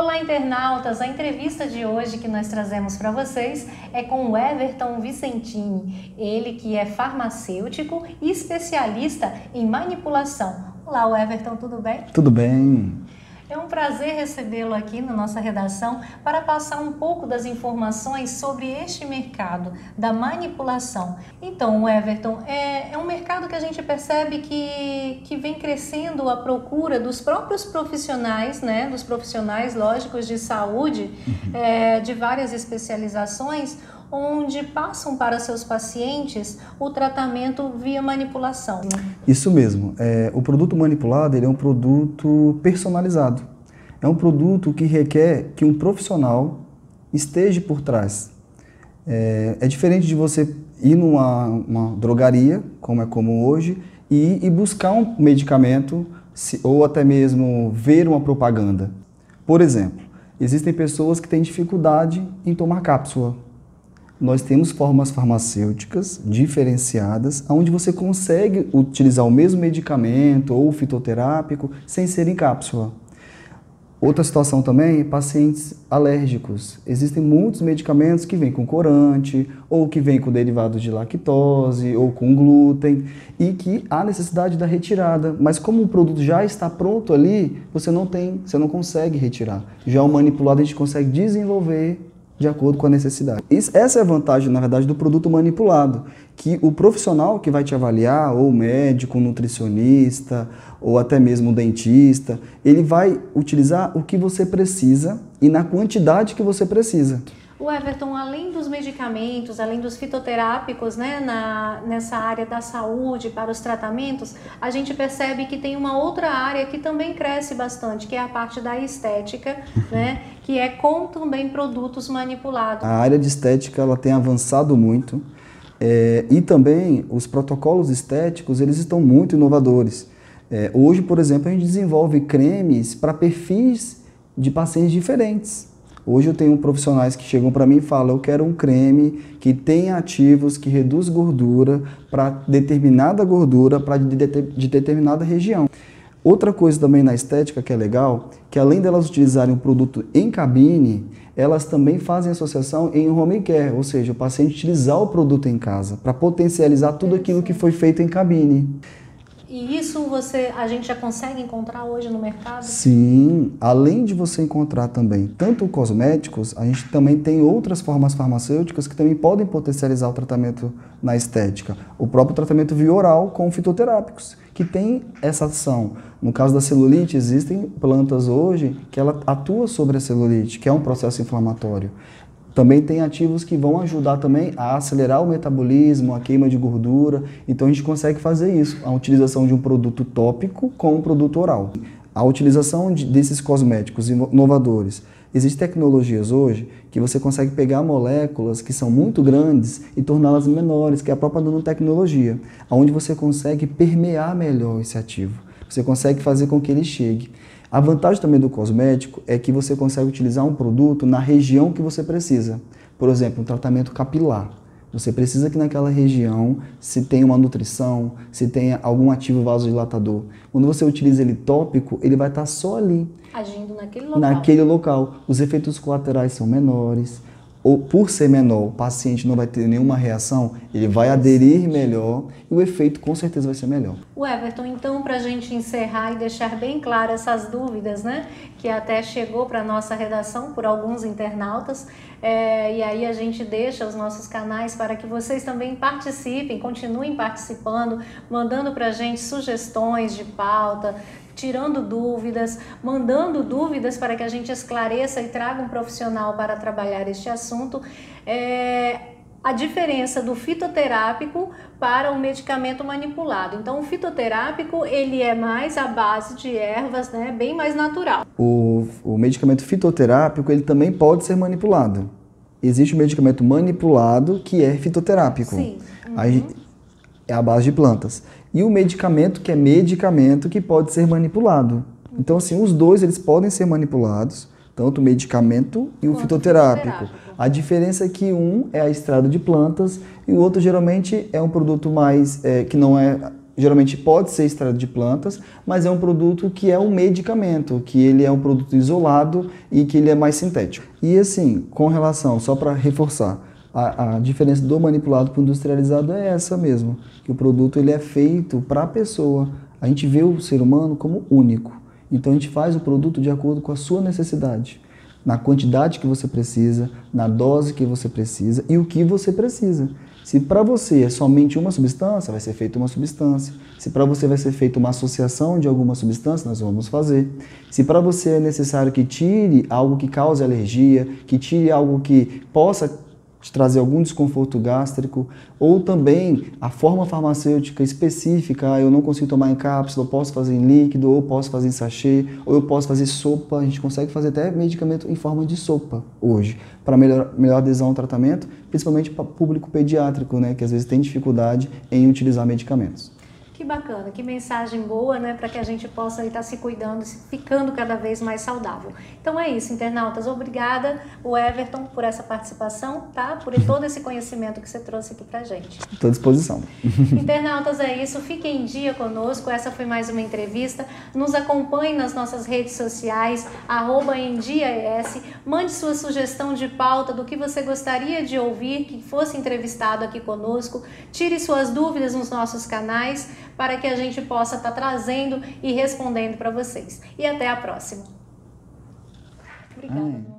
Olá, internautas! A entrevista de hoje que nós trazemos para vocês é com o Everton Vicentini, ele que é farmacêutico e especialista em manipulação. Olá, Everton, tudo bem? Tudo bem. É um prazer recebê-lo aqui na nossa redação para passar um pouco das informações sobre este mercado da manipulação. Então, Everton, é, é um mercado que a gente percebe que, que vem crescendo a procura dos próprios profissionais, né, dos profissionais, lógicos, de saúde, uhum. é, de várias especializações, onde passam para seus pacientes o tratamento via manipulação. Isso mesmo. É, o produto manipulado é um produto personalizado. É um produto que requer que um profissional esteja por trás. É, é diferente de você ir numa drogaria, como é comum hoje, e, e buscar um medicamento se, ou até mesmo ver uma propaganda. Por exemplo, existem pessoas que têm dificuldade em tomar cápsula nós temos formas farmacêuticas diferenciadas, onde você consegue utilizar o mesmo medicamento ou fitoterápico sem ser em cápsula. Outra situação também, pacientes alérgicos. Existem muitos medicamentos que vêm com corante, ou que vêm com derivados de lactose, ou com glúten, e que há necessidade da retirada. Mas como o produto já está pronto ali, você não tem, você não consegue retirar. Já o manipulado a gente consegue desenvolver de acordo com a necessidade. Essa é a vantagem, na verdade, do produto manipulado, que o profissional que vai te avaliar, ou médico, nutricionista, ou até mesmo dentista, ele vai utilizar o que você precisa e na quantidade que você precisa. O Everton, além dos medicamentos, além dos fitoterápicos, né, na, nessa área da saúde, para os tratamentos, a gente percebe que tem uma outra área que também cresce bastante, que é a parte da estética, né, que é com também produtos manipulados. A área de estética ela tem avançado muito é, e também os protocolos estéticos eles estão muito inovadores. É, hoje, por exemplo, a gente desenvolve cremes para perfis de pacientes diferentes. Hoje eu tenho profissionais que chegam para mim e falam: eu quero um creme que tenha ativos que reduz gordura para determinada gordura para de, de, de determinada região. Outra coisa também na estética que é legal, que além delas utilizarem o produto em cabine, elas também fazem associação em home care, ou seja, o paciente utilizar o produto em casa para potencializar tudo aquilo que foi feito em cabine. E isso você, a gente já consegue encontrar hoje no mercado? Sim, além de você encontrar também tanto cosméticos, a gente também tem outras formas farmacêuticas que também podem potencializar o tratamento na estética. O próprio tratamento via oral com fitoterápicos, que tem essa ação. No caso da celulite, existem plantas hoje que ela atua sobre a celulite, que é um processo inflamatório. Também tem ativos que vão ajudar também a acelerar o metabolismo, a queima de gordura. Então a gente consegue fazer isso, a utilização de um produto tópico com um produto oral. A utilização de, desses cosméticos inovadores. Existem tecnologias hoje que você consegue pegar moléculas que são muito grandes e torná-las menores, que é a própria nanotecnologia, onde você consegue permear melhor esse ativo. Você consegue fazer com que ele chegue. A vantagem também do cosmético é que você consegue utilizar um produto na região que você precisa. Por exemplo, um tratamento capilar. Você precisa que naquela região se tenha uma nutrição, se tenha algum ativo vasodilatador. Quando você utiliza ele tópico, ele vai estar só ali. Agindo naquele local. Naquele local. Os efeitos colaterais são menores ou por ser menor, o paciente não vai ter nenhuma reação, ele vai aderir melhor e o efeito com certeza vai ser melhor. O Everton, então, para a gente encerrar e deixar bem claras essas dúvidas, né, que até chegou para nossa redação por alguns internautas, é, e aí a gente deixa os nossos canais para que vocês também participem, continuem participando, mandando para a gente sugestões de pauta, tirando dúvidas, mandando dúvidas para que a gente esclareça e traga um profissional para trabalhar este assunto. É, a diferença do fitoterápico para o medicamento manipulado. Então, o fitoterápico ele é mais à base de ervas, né, bem mais natural. O, o medicamento fitoterápico ele também pode ser manipulado. Existe o medicamento manipulado que é fitoterápico. Sim. Uhum. Aí, é a base de plantas e o medicamento que é medicamento que pode ser manipulado. Então, assim, os dois eles podem ser manipulados, tanto o medicamento e o fitoterápico. fitoterápico. A diferença é que um é a estrada de plantas e o outro geralmente é um produto mais é, que não é geralmente pode ser extraído de plantas, mas é um produto que é um medicamento, que ele é um produto isolado e que ele é mais sintético. E assim, com relação, só para reforçar, a, a, diferença do manipulado para o industrializado é essa mesmo, que o produto ele é feito para a pessoa. A gente vê o ser humano como único. Então a gente faz o produto de acordo com a sua necessidade, na quantidade que você precisa, na dose que você precisa e o que você precisa. Se para você é somente uma substância, vai ser feita uma substância. Se para você vai ser feita uma associação de alguma substância, nós vamos fazer. Se para você é necessário que tire algo que cause alergia, que tire algo que possa te trazer algum desconforto gástrico, ou também a forma farmacêutica específica, ah, eu não consigo tomar em cápsula, eu posso fazer em líquido, ou posso fazer em sachê, ou eu posso fazer sopa, a gente consegue fazer até medicamento em forma de sopa hoje, para melhor, melhor adesão ao tratamento, principalmente para público pediátrico, né, que às vezes tem dificuldade em utilizar medicamentos. Que bacana, que mensagem boa, né, para que a gente possa estar se cuidando, ficando cada vez mais saudável. Então é isso, internautas. Obrigada, o Everton, por essa participação, tá? Por todo esse conhecimento que você trouxe aqui para gente. Estou à disposição. Internautas, é isso. Fiquem em dia conosco. Essa foi mais uma entrevista. Nos acompanhe nas nossas redes sociais, arroba EndiaES. Mande sua sugestão de pauta do que você gostaria de ouvir, que fosse entrevistado aqui conosco. Tire suas dúvidas nos nossos canais para que a gente possa estar tá trazendo e respondendo para vocês. E até a próxima. Obrigada.